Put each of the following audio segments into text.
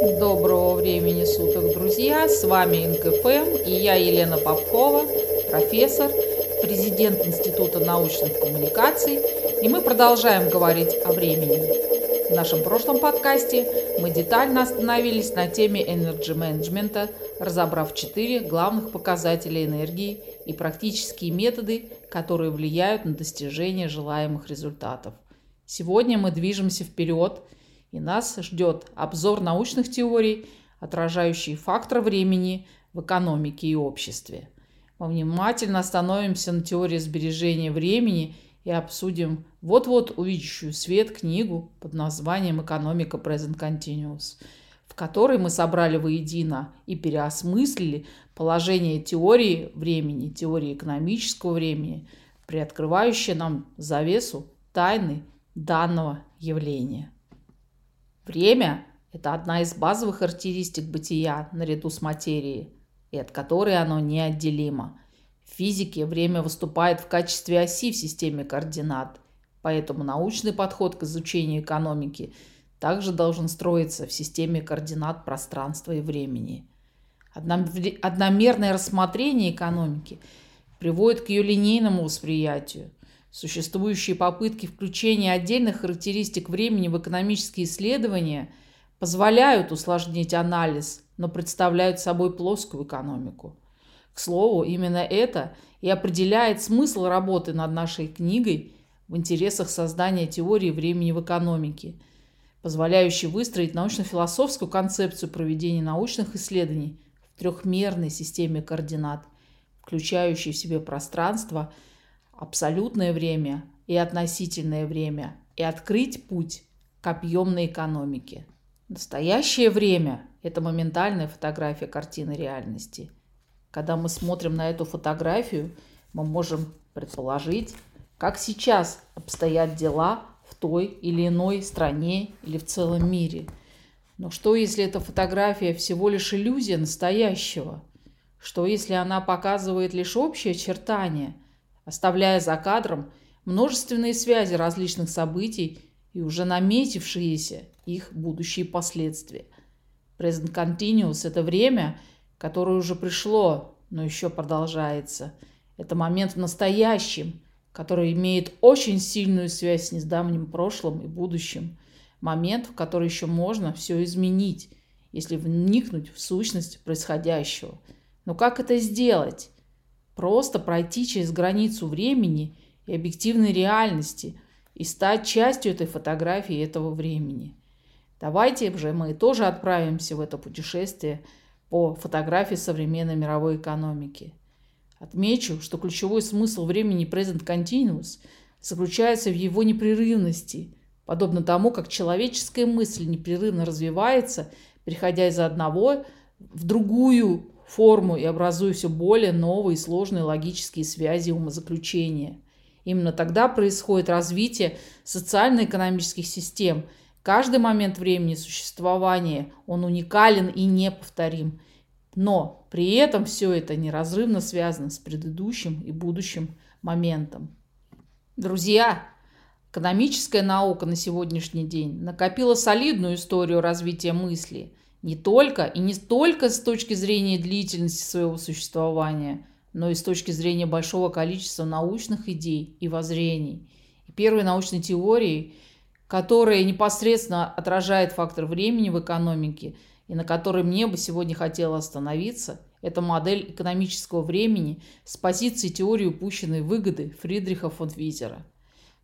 Доброго времени суток, друзья! С вами НКФМ и я Елена Попкова, профессор, президент Института научных коммуникаций. И мы продолжаем говорить о времени. В нашем прошлом подкасте мы детально остановились на теме энерджи менеджмента, разобрав четыре главных показателя энергии и практические методы, которые влияют на достижение желаемых результатов. Сегодня мы движемся вперед – и нас ждет обзор научных теорий, отражающий фактор времени в экономике и обществе. Мы внимательно остановимся на теории сбережения времени и обсудим вот-вот увидящую свет книгу под названием «Экономика Present Continuous», в которой мы собрали воедино и переосмыслили положение теории времени, теории экономического времени, приоткрывающее нам завесу тайны данного явления. Время – это одна из базовых характеристик бытия наряду с материей, и от которой оно неотделимо. В физике время выступает в качестве оси в системе координат, поэтому научный подход к изучению экономики также должен строиться в системе координат пространства и времени. Одномерное рассмотрение экономики приводит к ее линейному восприятию – Существующие попытки включения отдельных характеристик времени в экономические исследования позволяют усложнить анализ, но представляют собой плоскую экономику. К слову, именно это и определяет смысл работы над нашей книгой в интересах создания теории времени в экономике, позволяющей выстроить научно-философскую концепцию проведения научных исследований в трехмерной системе координат, включающей в себе пространство – абсолютное время и относительное время и открыть путь к объемной экономике. Настоящее время – это моментальная фотография картины реальности. Когда мы смотрим на эту фотографию, мы можем предположить, как сейчас обстоят дела в той или иной стране или в целом мире. Но что, если эта фотография всего лишь иллюзия настоящего? Что, если она показывает лишь общие очертания – оставляя за кадром множественные связи различных событий и уже наметившиеся их будущие последствия. Present Continuous – это время, которое уже пришло, но еще продолжается. Это момент в настоящем, который имеет очень сильную связь с недавним прошлым и будущим. Момент, в который еще можно все изменить, если вникнуть в сущность происходящего. Но как это сделать? Просто пройти через границу времени и объективной реальности и стать частью этой фотографии этого времени. Давайте же мы тоже отправимся в это путешествие по фотографии современной мировой экономики. Отмечу, что ключевой смысл времени Present Continuous заключается в его непрерывности, подобно тому, как человеческая мысль непрерывно развивается, переходя из одного в другую форму и образуя все более новые сложные логические связи умозаключения. Именно тогда происходит развитие социально-экономических систем. Каждый момент времени существования, он уникален и неповторим. Но при этом все это неразрывно связано с предыдущим и будущим моментом. Друзья, экономическая наука на сегодняшний день накопила солидную историю развития мысли – не только и не только с точки зрения длительности своего существования, но и с точки зрения большого количества научных идей и воззрений. И первой научной теорией, которая непосредственно отражает фактор времени в экономике и на которой мне бы сегодня хотела остановиться, это модель экономического времени с позиции теории упущенной выгоды Фридриха фон Визера.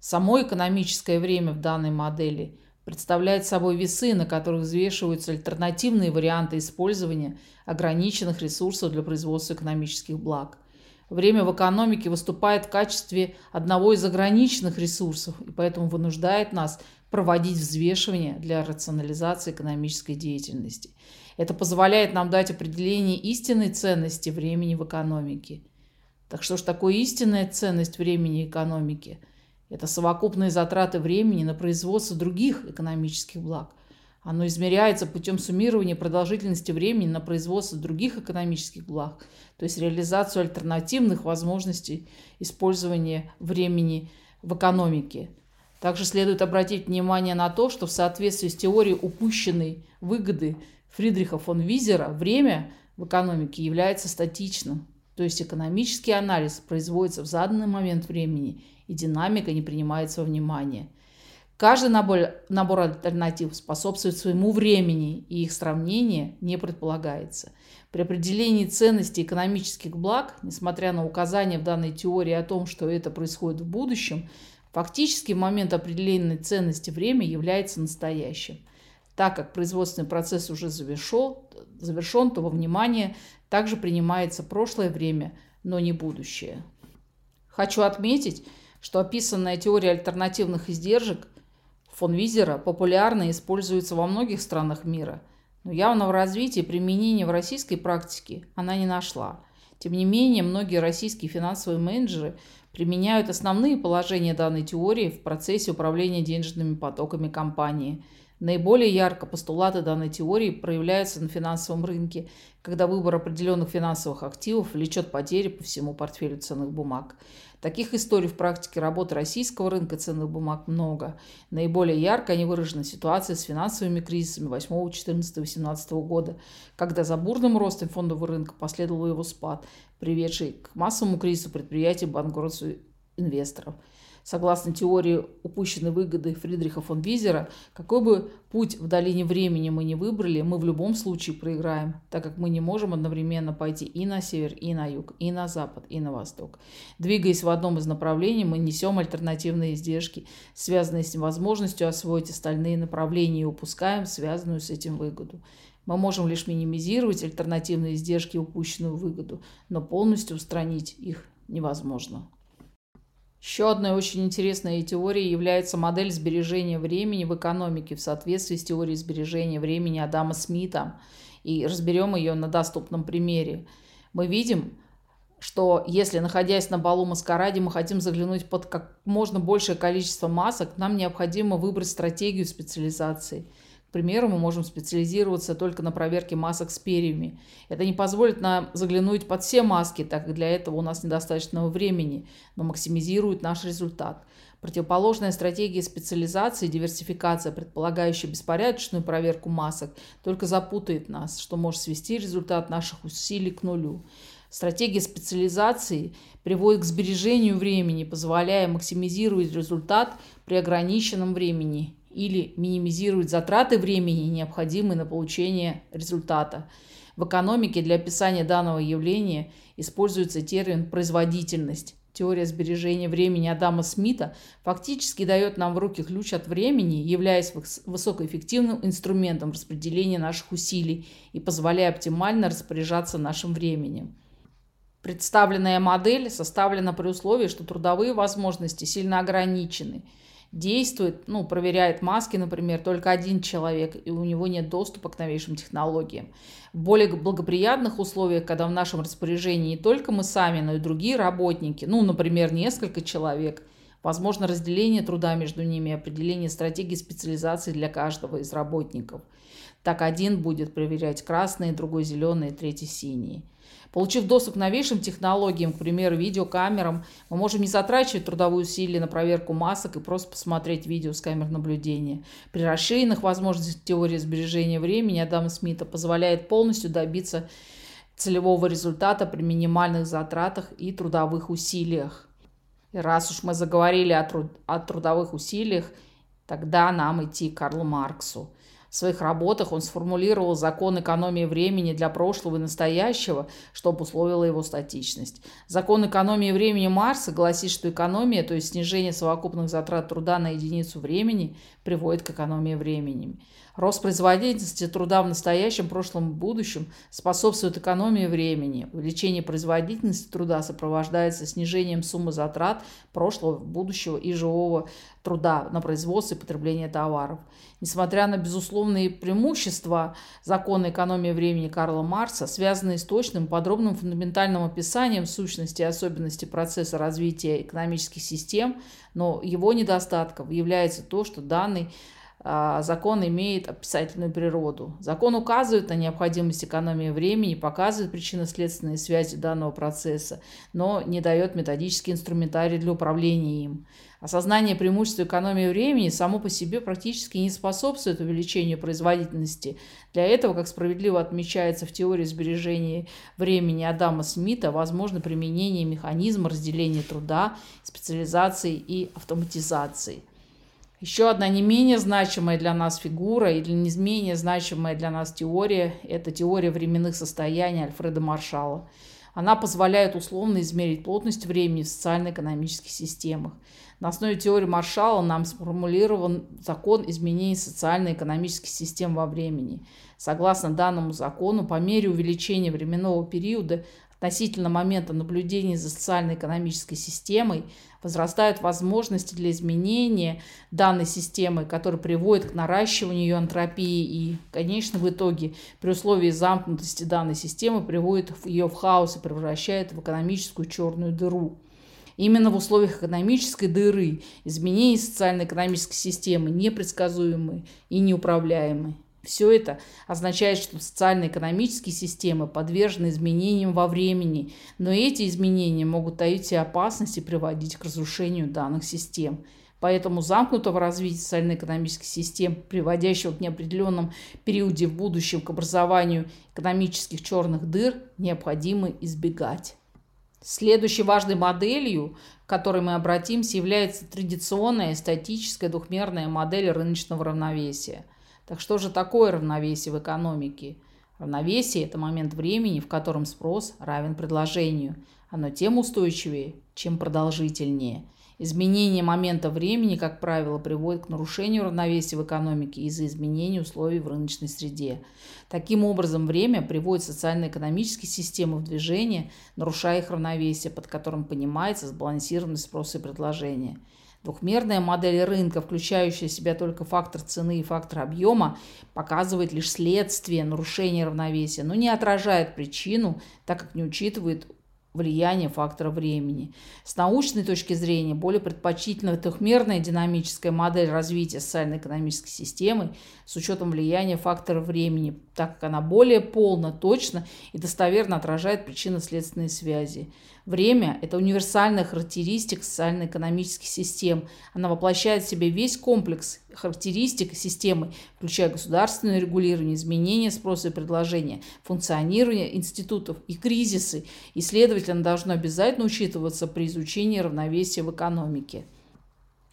Само экономическое время в данной модели – представляет собой весы, на которых взвешиваются альтернативные варианты использования ограниченных ресурсов для производства экономических благ. Время в экономике выступает в качестве одного из ограниченных ресурсов и поэтому вынуждает нас проводить взвешивание для рационализации экономической деятельности. Это позволяет нам дать определение истинной ценности времени в экономике. Так что же такое истинная ценность времени экономики – это совокупные затраты времени на производство других экономических благ. Оно измеряется путем суммирования продолжительности времени на производство других экономических благ, то есть реализацию альтернативных возможностей использования времени в экономике. Также следует обратить внимание на то, что в соответствии с теорией упущенной выгоды Фридриха фон Визера время в экономике является статичным, то есть экономический анализ производится в заданный момент времени и динамика не принимается во внимание. Каждый набор, набор альтернатив способствует своему времени, и их сравнение не предполагается. При определении ценности экономических благ, несмотря на указания в данной теории о том, что это происходит в будущем, фактически в момент определенной ценности время является настоящим. Так как производственный процесс уже завершен, завершен то во внимание также принимается прошлое время, но не будущее. Хочу отметить, что описанная теория альтернативных издержек фон Визера популярна и используется во многих странах мира, но явного развития и применения в российской практике она не нашла. Тем не менее, многие российские финансовые менеджеры применяют основные положения данной теории в процессе управления денежными потоками компании – Наиболее ярко постулаты данной теории проявляются на финансовом рынке, когда выбор определенных финансовых активов влечет потери по всему портфелю ценных бумаг. Таких историй в практике работы российского рынка ценных бумаг много. Наиболее ярко они выражены в ситуации с финансовыми кризисами 8, 14, 18 года, когда за бурным ростом фондового рынка последовал его спад, приведший к массовому кризису предприятий банкротству инвесторов – Согласно теории упущенной выгоды Фридриха фон Визера, какой бы путь в долине времени мы не выбрали, мы в любом случае проиграем, так как мы не можем одновременно пойти и на север, и на юг, и на запад, и на восток. Двигаясь в одном из направлений, мы несем альтернативные издержки, связанные с невозможностью освоить остальные направления и упускаем связанную с этим выгоду. Мы можем лишь минимизировать альтернативные издержки и упущенную выгоду, но полностью устранить их невозможно. Еще одной очень интересной теорией является модель сбережения времени в экономике в соответствии с теорией сбережения времени Адама Смита. И разберем ее на доступном примере. Мы видим, что если, находясь на балу маскараде, мы хотим заглянуть под как можно большее количество масок, нам необходимо выбрать стратегию специализации – примеру, мы можем специализироваться только на проверке масок с перьями. Это не позволит нам заглянуть под все маски, так как для этого у нас недостаточно времени, но максимизирует наш результат. Противоположная стратегия специализации, диверсификация, предполагающая беспорядочную проверку масок, только запутает нас, что может свести результат наших усилий к нулю. Стратегия специализации приводит к сбережению времени, позволяя максимизировать результат при ограниченном времени или минимизирует затраты времени, необходимые на получение результата. В экономике для описания данного явления используется термин «производительность». Теория сбережения времени Адама Смита фактически дает нам в руки ключ от времени, являясь высокоэффективным инструментом распределения наших усилий и позволяя оптимально распоряжаться нашим временем. Представленная модель составлена при условии, что трудовые возможности сильно ограничены – действует, ну, проверяет маски, например, только один человек, и у него нет доступа к новейшим технологиям. В более благоприятных условиях, когда в нашем распоряжении не только мы сами, но и другие работники, ну, например, несколько человек, возможно разделение труда между ними определение стратегии специализации для каждого из работников. Так один будет проверять красные, другой зеленые, третий синие. Получив доступ к новейшим технологиям, к примеру, видеокамерам, мы можем не затрачивать трудовые усилия на проверку масок и просто посмотреть видео с камер наблюдения. При расширенных возможностях теории сбережения времени Адама Смита позволяет полностью добиться целевого результата при минимальных затратах и трудовых усилиях. И раз уж мы заговорили о, труд о трудовых усилиях, тогда нам идти к Карлу Марксу. Своих работах он сформулировал закон экономии времени для прошлого и настоящего, что обусловило его статичность. Закон экономии времени Марса гласит, что экономия, то есть снижение совокупных затрат труда на единицу времени, приводит к экономии времени. Рост производительности труда в настоящем, прошлом и будущем способствует экономии времени. Увеличение производительности труда сопровождается снижением суммы затрат прошлого, будущего и живого труда на производство и потребление товаров. Несмотря на безусловные преимущества закона экономии времени Карла Марса, связанные с точным, подробным фундаментальным описанием сущности и особенностей процесса развития экономических систем, но его недостатком является то, что данный закон имеет описательную природу. Закон указывает на необходимость экономии времени, показывает причинно-следственные связи данного процесса, но не дает методический инструментарий для управления им. Осознание преимущества экономии времени само по себе практически не способствует увеличению производительности. Для этого, как справедливо отмечается в теории сбережения времени Адама Смита, возможно применение механизма разделения труда, специализации и автоматизации. Еще одна не менее значимая для нас фигура или не менее значимая для нас теория – это теория временных состояний Альфреда Маршалла. Она позволяет условно измерить плотность времени в социально-экономических системах. На основе теории Маршалла нам сформулирован закон изменений социально-экономических систем во времени. Согласно данному закону, по мере увеличения временного периода относительно момента наблюдения за социально-экономической системой возрастают возможности для изменения данной системы, которые приводят к наращиванию ее антропии и, конечно, в итоге при условии замкнутости данной системы приводит ее в хаос и превращает в экономическую черную дыру. Именно в условиях экономической дыры изменения социально-экономической системы непредсказуемы и неуправляемы. Все это означает, что социально-экономические системы подвержены изменениям во времени, но эти изменения могут таить в себе опасности и приводить к разрушению данных систем. Поэтому замкнутого развития социально-экономических систем, приводящего в неопределенном периоде в будущем к образованию экономических черных дыр, необходимо избегать. Следующей важной моделью, к которой мы обратимся, является традиционная статическая двухмерная модель рыночного равновесия. Так что же такое равновесие в экономике? Равновесие – это момент времени, в котором спрос равен предложению. Оно тем устойчивее, чем продолжительнее – Изменение момента времени, как правило, приводит к нарушению равновесия в экономике из-за изменения условий в рыночной среде. Таким образом, время приводит социально-экономические системы в движение, нарушая их равновесие, под которым понимается сбалансированность спроса и предложения. Двухмерная модель рынка, включающая в себя только фактор цены и фактор объема, показывает лишь следствие нарушения равновесия, но не отражает причину, так как не учитывает влияние фактора времени. С научной точки зрения более предпочтительна трехмерная динамическая модель развития социально-экономической системы с учетом влияния фактора времени, так как она более полно, точно и достоверно отражает причинно-следственные связи. Время – это универсальная характеристика социально-экономических систем. Она воплощает в себе весь комплекс характеристик системы, включая государственное регулирование, изменение спроса и предложения, функционирование институтов и кризисы, и, следовательно, должно обязательно учитываться при изучении равновесия в экономике.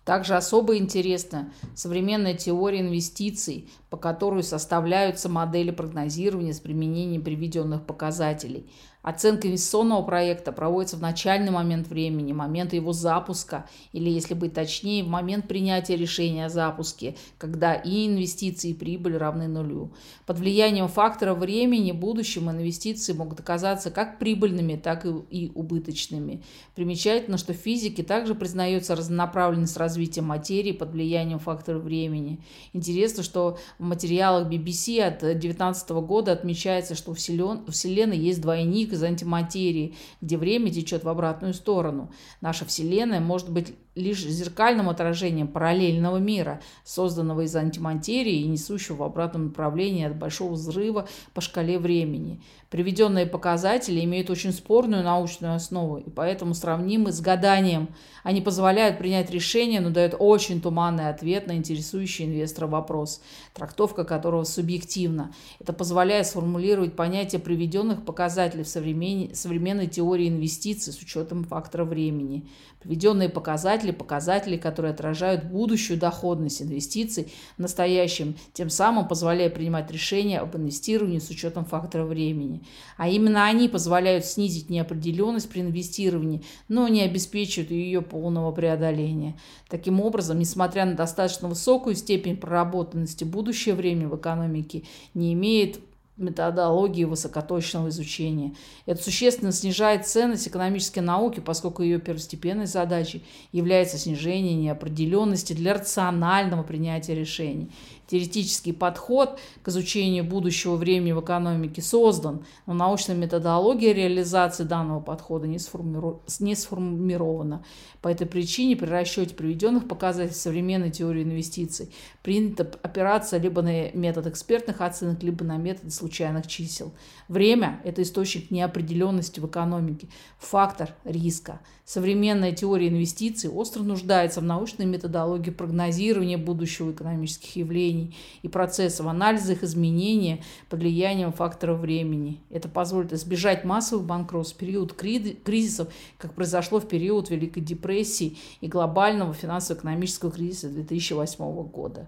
Также особо интересна современная теория инвестиций, по которой составляются модели прогнозирования с применением приведенных показателей. Оценка инвестиционного проекта проводится в начальный момент времени, момент его запуска, или, если быть точнее, в момент принятия решения о запуске, когда и инвестиции, и прибыль равны нулю. Под влиянием фактора времени в будущем инвестиции могут оказаться как прибыльными, так и убыточными. Примечательно, что в физике также признается разнонаправленность развития материи под влиянием фактора времени. Интересно, что в материалах BBC от 2019 года отмечается, что у Вселенной есть двойник из антиматерии, где время течет в обратную сторону. Наша Вселенная может быть лишь зеркальным отражением параллельного мира, созданного из антиматерии и несущего в обратном направлении от большого взрыва по шкале времени. Приведенные показатели имеют очень спорную научную основу и поэтому сравнимы с гаданием. Они позволяют принять решение, но дают очень туманный ответ на интересующий инвестора вопрос, трактовка которого субъективна. Это позволяет сформулировать понятие приведенных показателей в современной теории инвестиций с учетом фактора времени. Приведенные показатели – показатели, которые отражают будущую доходность инвестиций в настоящем, тем самым позволяя принимать решения об инвестировании с учетом фактора времени. А именно они позволяют снизить неопределенность при инвестировании, но не обеспечивают ее полного преодоления. Таким образом, несмотря на достаточно высокую степень проработанности, будущее время в экономике не имеет методологии высокоточного изучения. Это существенно снижает ценность экономической науки, поскольку ее первостепенной задачей является снижение неопределенности для рационального принятия решений. Теоретический подход к изучению будущего времени в экономике создан, но научная методология реализации данного подхода не, сформиру... не сформирована. По этой причине при расчете приведенных показателей современной теории инвестиций принято опираться либо на метод экспертных оценок, либо на метод случайных чисел. Время – это источник неопределенности в экономике, фактор риска. Современная теория инвестиций остро нуждается в научной методологии прогнозирования будущего экономических явлений и процессов, анализа их изменения под влиянием факторов времени. Это позволит избежать массовых банкротств в период кризисов, как произошло в период Великой депрессии и глобального финансово-экономического кризиса 2008 года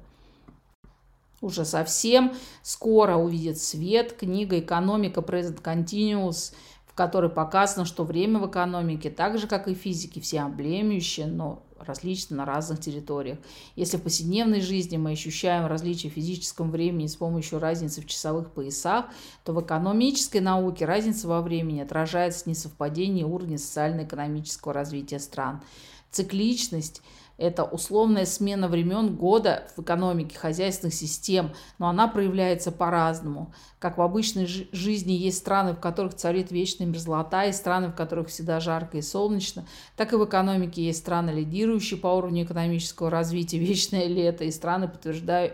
уже совсем скоро увидит свет книга «Экономика Present Continuous», в которой показано, что время в экономике, так же, как и в физике, всеобъемлющее, но различно на разных территориях. Если в повседневной жизни мы ощущаем различия в физическом времени с помощью разницы в часовых поясах, то в экономической науке разница во времени отражается в несовпадении уровня социально-экономического развития стран. Цикличность – это условная смена времен года в экономике хозяйственных систем, но она проявляется по-разному. Как в обычной жизни есть страны, в которых царит вечная мерзлота, и страны, в которых всегда жарко и солнечно, так и в экономике есть страны, лидирующие по уровню экономического развития, вечное лето, и страны,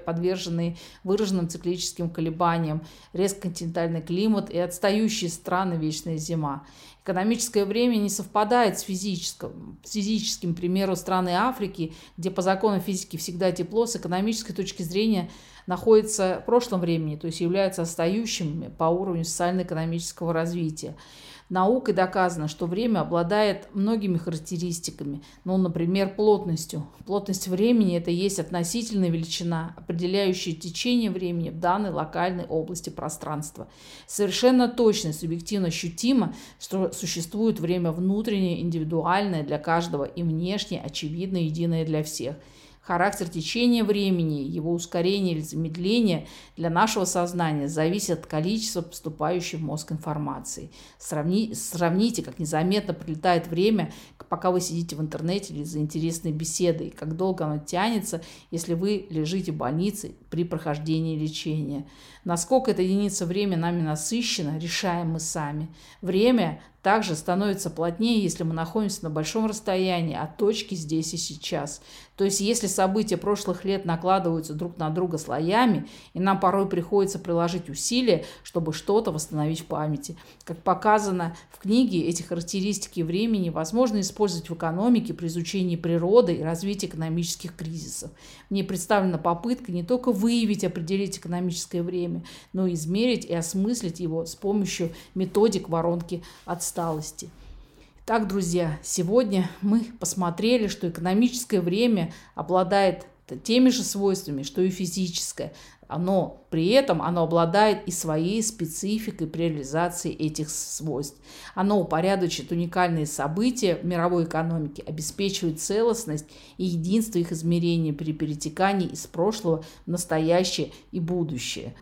подверженные выраженным циклическим колебаниям, резко континентальный климат и отстающие страны, вечная зима. Экономическое время не совпадает с физическим. С физическим, к примеру, страны Африки, где по законам физики всегда тепло, с экономической точки зрения находится в прошлом времени, то есть являются отстающими по уровню социально-экономического развития. Наукой доказано, что время обладает многими характеристиками, ну, например, плотностью. Плотность времени – это есть относительная величина, определяющая течение времени в данной локальной области пространства. Совершенно точно, субъективно ощутимо, что существует время внутреннее, индивидуальное для каждого и внешнее, очевидно, единое для всех – Характер течения времени, его ускорение или замедление для нашего сознания зависит от количества поступающей в мозг информации. Сравни, сравните, как незаметно прилетает время, пока вы сидите в интернете или за интересной беседой, как долго оно тянется, если вы лежите в больнице при прохождении лечения. Насколько эта единица времени нами насыщена, решаем мы сами. Время также становится плотнее, если мы находимся на большом расстоянии от точки здесь и сейчас. То есть если события прошлых лет накладываются друг на друга слоями, и нам порой приходится приложить усилия, чтобы что-то восстановить в памяти. Как показано в книге, эти характеристики времени возможно использовать в экономике при изучении природы и развитии экономических кризисов. Мне представлена попытка не только выявить определить экономическое время, но и измерить и осмыслить его с помощью методик воронки отсталости. Так, друзья, сегодня мы посмотрели, что экономическое время обладает теми же свойствами, что и физическое, но при этом оно обладает и своей спецификой при реализации этих свойств. Оно упорядочит уникальные события в мировой экономике, обеспечивает целостность и единство их измерений при перетекании из прошлого в настоящее и будущее.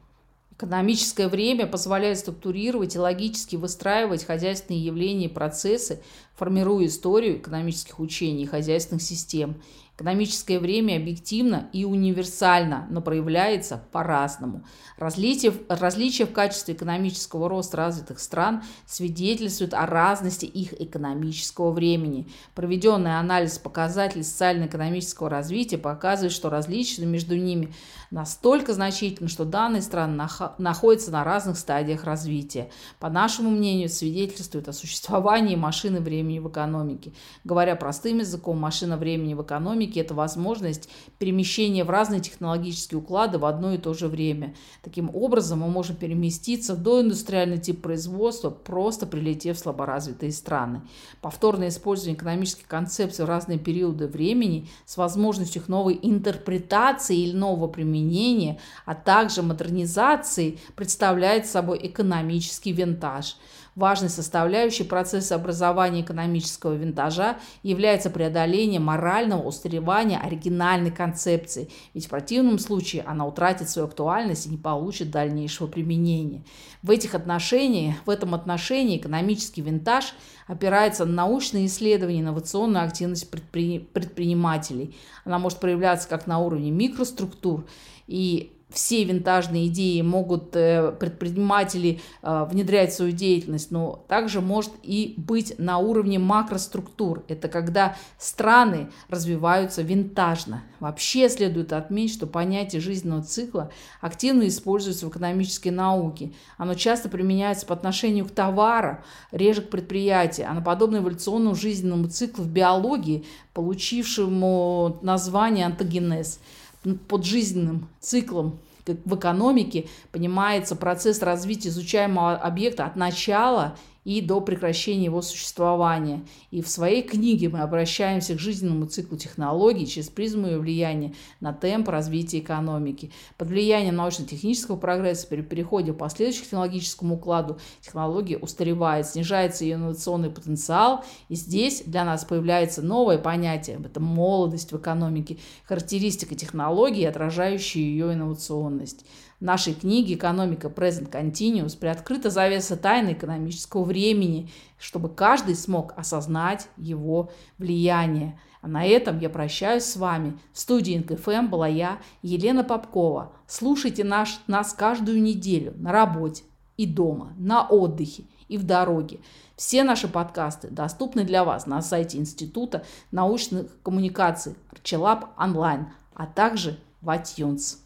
Экономическое время позволяет структурировать и логически выстраивать хозяйственные явления и процессы, формируя историю экономических учений и хозяйственных систем. Экономическое время объективно и универсально, но проявляется по-разному. Различия, различия в качестве экономического роста развитых стран свидетельствуют о разности их экономического времени. Проведенный анализ показателей социально-экономического развития показывает, что различия между ними настолько значительны, что данные страны находятся на разных стадиях развития. По нашему мнению, свидетельствует о существовании машины времени в экономике. Говоря простым языком, машина времени в экономике экономики – это возможность перемещения в разные технологические уклады в одно и то же время. Таким образом, мы можем переместиться в доиндустриальный тип производства, просто прилетев в слаборазвитые страны. Повторное использование экономических концепций в разные периоды времени с возможностью их новой интерпретации или нового применения, а также модернизации представляет собой экономический винтаж – Важной составляющей процесса образования экономического винтажа является преодоление морального устаревания оригинальной концепции, ведь в противном случае она утратит свою актуальность и не получит дальнейшего применения. В этих отношениях, в этом отношении экономический винтаж опирается на научные исследования, инновационную активность предпри... предпринимателей. Она может проявляться как на уровне микроструктур и все винтажные идеи могут э, предприниматели э, внедрять в свою деятельность, но также может и быть на уровне макроструктур. Это когда страны развиваются винтажно. Вообще следует отметить, что понятие жизненного цикла активно используется в экономической науке. Оно часто применяется по отношению к товару, реже к предприятию, а на подобно эволюционному жизненному циклу в биологии, получившему название антогенез – под жизненным циклом в экономике понимается процесс развития изучаемого объекта от начала и до прекращения его существования. И в своей книге мы обращаемся к жизненному циклу технологий через призму ее влияния на темп развития экономики. Под влиянием научно-технического прогресса при переходе к последующему технологическому укладу технология устаревает, снижается ее инновационный потенциал, и здесь для нас появляется новое понятие, это молодость в экономике, характеристика технологии, отражающая ее инновационность. Нашей книге «Экономика Present Continuous» приоткрыта завеса тайны экономического времени, чтобы каждый смог осознать его влияние. А на этом я прощаюсь с вами. В студии НКФМ была я, Елена Попкова. Слушайте наш, нас каждую неделю на работе и дома, на отдыхе и в дороге. Все наши подкасты доступны для вас на сайте Института научных коммуникаций Арчелаб онлайн, а также в iTunes.